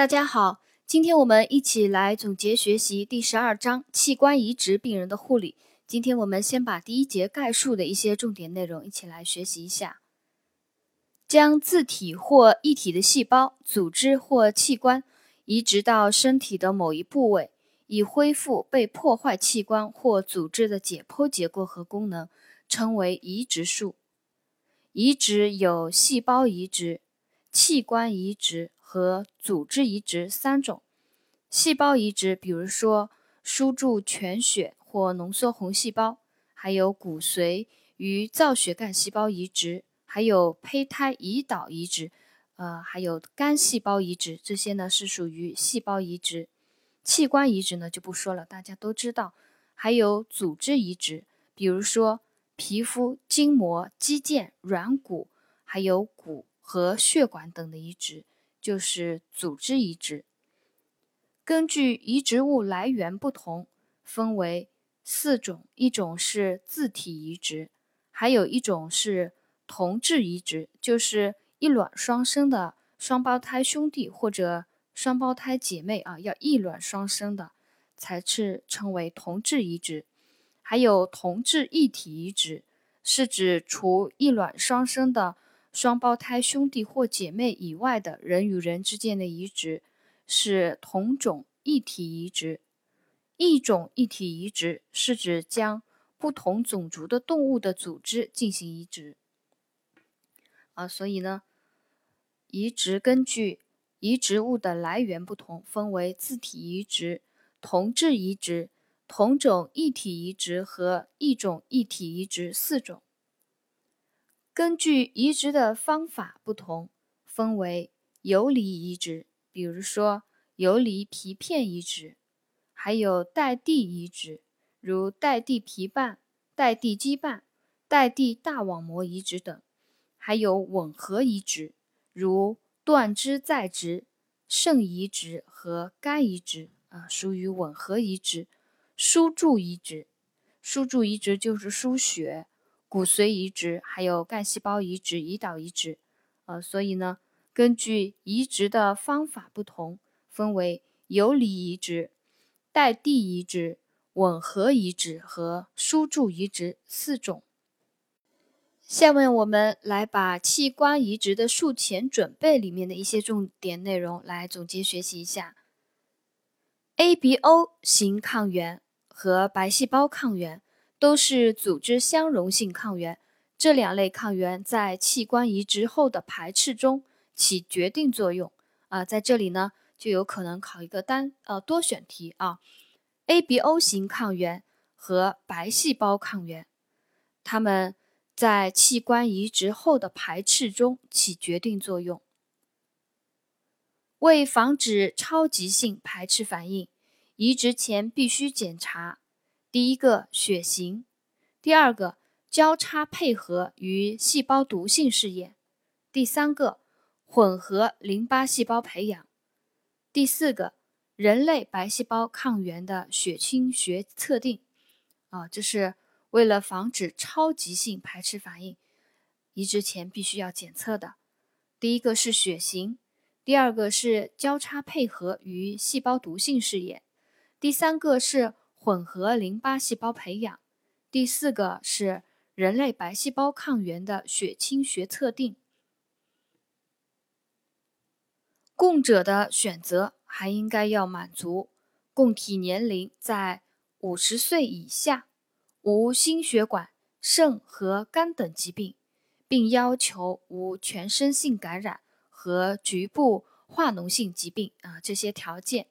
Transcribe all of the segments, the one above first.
大家好，今天我们一起来总结学习第十二章器官移植病人的护理。今天我们先把第一节概述的一些重点内容一起来学习一下。将自体或异体的细胞、组织或器官移植到身体的某一部位，以恢复被破坏器官或组织的解剖结构和功能，称为移植术。移植有细胞移植、器官移植。和组织移植三种，细胞移植，比如说输注全血或浓缩红细胞，还有骨髓与造血干细胞移植，还有胚胎胰岛移植，呃，还有肝细胞移植，这些呢是属于细胞移植。器官移植呢就不说了，大家都知道。还有组织移植，比如说皮肤、筋膜、肌腱、软骨，还有骨和血管等的移植。就是组织移植，根据移植物来源不同，分为四种：一种是自体移植，还有一种是同质移植，就是一卵双生的双胞胎兄弟或者双胞胎姐妹啊，要一卵双生的才是称为同质移植；还有同质异体移植，是指除一卵双生的。双胞胎兄弟或姐妹以外的人与人之间的移植是同种异体移植。异种异体移植是指将不同种族的动物的组织进行移植。啊，所以呢，移植根据移植物的来源不同，分为自体移植、同质移植、同种异体移植和异种异体移植四种。根据移植的方法不同，分为游离移植，比如说游离皮片移植，还有带蒂移植，如带蒂皮瓣、带蒂肌瓣、带蒂大网膜移植等；还有吻合移植，如断肢再植、肾移植和肝移植啊，属于吻合移植；输注移植，输注移植就是输血。骨髓移植，还有干细胞移植、胰岛移植，呃，所以呢，根据移植的方法不同，分为游离移植、带蒂移植、吻合移植和输注移植四种。下面我们来把器官移植的术前准备里面的一些重点内容来总结学习一下。ABO 型抗原和白细胞抗原。都是组织相容性抗原，这两类抗原在器官移植后的排斥中起决定作用啊。在这里呢，就有可能考一个单呃多选题啊。ABO 型抗原和白细胞抗原，它们在器官移植后的排斥中起决定作用。为防止超极性排斥反应，移植前必须检查。第一个血型，第二个交叉配合与细胞毒性试验，第三个混合淋巴细胞培养，第四个人类白细胞抗原的血清学测定。啊，这是为了防止超极性排斥反应，移植前必须要检测的。第一个是血型，第二个是交叉配合与细胞毒性试验，第三个是。混合淋巴细胞培养，第四个是人类白细胞抗原的血清学测定。供者的选择还应该要满足供体年龄在五十岁以下，无心血管、肾和肝等疾病，并要求无全身性感染和局部化脓性疾病啊这些条件。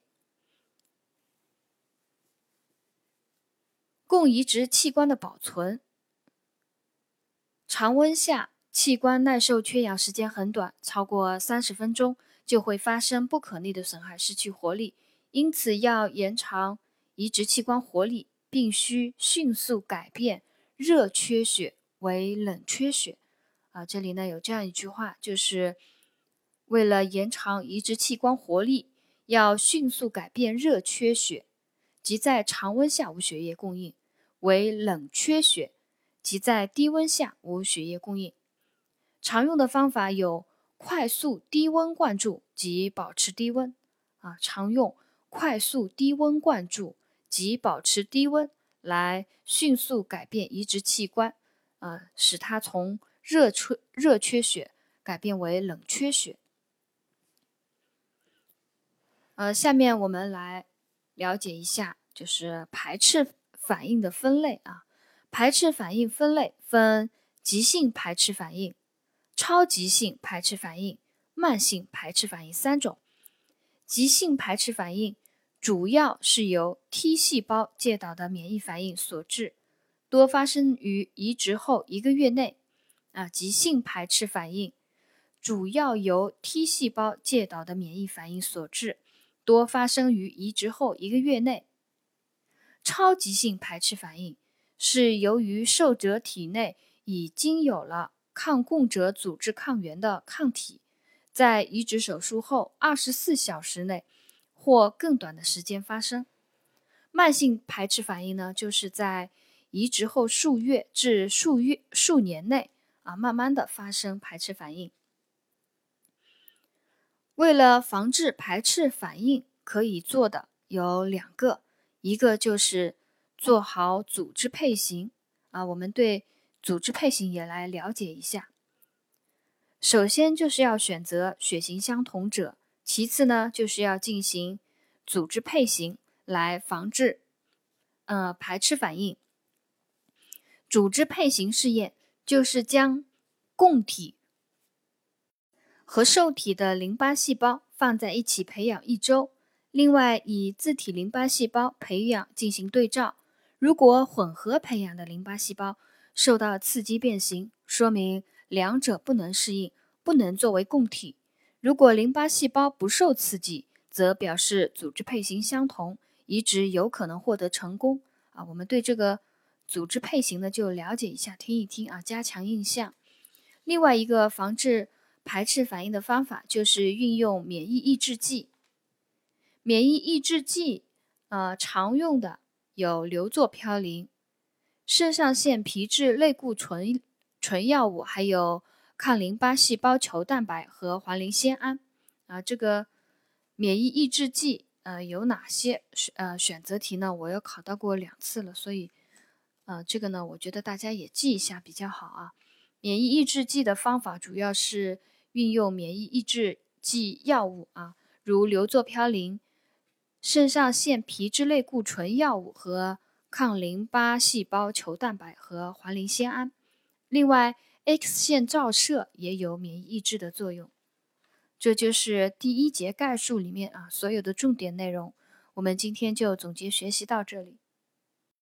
供移植器官的保存，常温下器官耐受缺氧时间很短，超过三十分钟就会发生不可逆的损害，失去活力。因此，要延长移植器官活力，必须迅速改变热缺血为冷缺血。啊，这里呢有这样一句话，就是为了延长移植器官活力，要迅速改变热缺血，即在常温下无血液供应。为冷缺血，即在低温下无血液供应。常用的方法有快速低温灌注及保持低温，啊，常用快速低温灌注及保持低温来迅速改变移植器官，啊，使它从热缺热缺血改变为冷缺血。呃，下面我们来了解一下，就是排斥反应的分类啊。排斥反应分类分急性排斥反应、超急性排斥反应、慢性排斥反应三种。急性排斥反应主要是由 T 细胞介导的免疫反应所致，多发生于移植后一个月内。啊，急性排斥反应主要由 T 细胞介导的免疫反应所致。多发生于移植后一个月内。超急性排斥反应是由于受者体内已经有了抗供者组织抗原的抗体，在移植手术后二十四小时内或更短的时间发生。慢性排斥反应呢，就是在移植后数月至数月数年内啊，慢慢的发生排斥反应。为了防治排斥反应，可以做的有两个，一个就是做好组织配型啊。我们对组织配型也来了解一下。首先就是要选择血型相同者，其次呢就是要进行组织配型来防治呃排斥反应。组织配型试验就是将供体。和受体的淋巴细胞放在一起培养一周，另外以自体淋巴细胞培养进行对照。如果混合培养的淋巴细胞受到刺激变形，说明两者不能适应，不能作为供体；如果淋巴细胞不受刺激，则表示组织配型相同，移植有可能获得成功。啊，我们对这个组织配型呢就了解一下，听一听啊，加强印象。另外一个防治。排斥反应的方法就是运用免疫抑制剂。免疫抑制剂，呃，常用的有硫唑嘌呤、肾上腺皮质类固醇醇药物，还有抗淋巴细胞球蛋白和环磷酰胺。啊，这个免疫抑制剂，呃，有哪些选？呃，选择题呢？我又考到过两次了，所以，呃，这个呢，我觉得大家也记一下比较好啊。免疫抑制剂的方法主要是。运用免疫抑制剂药物啊，如硫唑嘌呤、肾上腺皮质类固醇药物和抗淋巴细胞球蛋白和环磷酰胺。另外，X 线照射也有免疫抑制的作用。这就是第一节概述里面啊所有的重点内容。我们今天就总结学习到这里。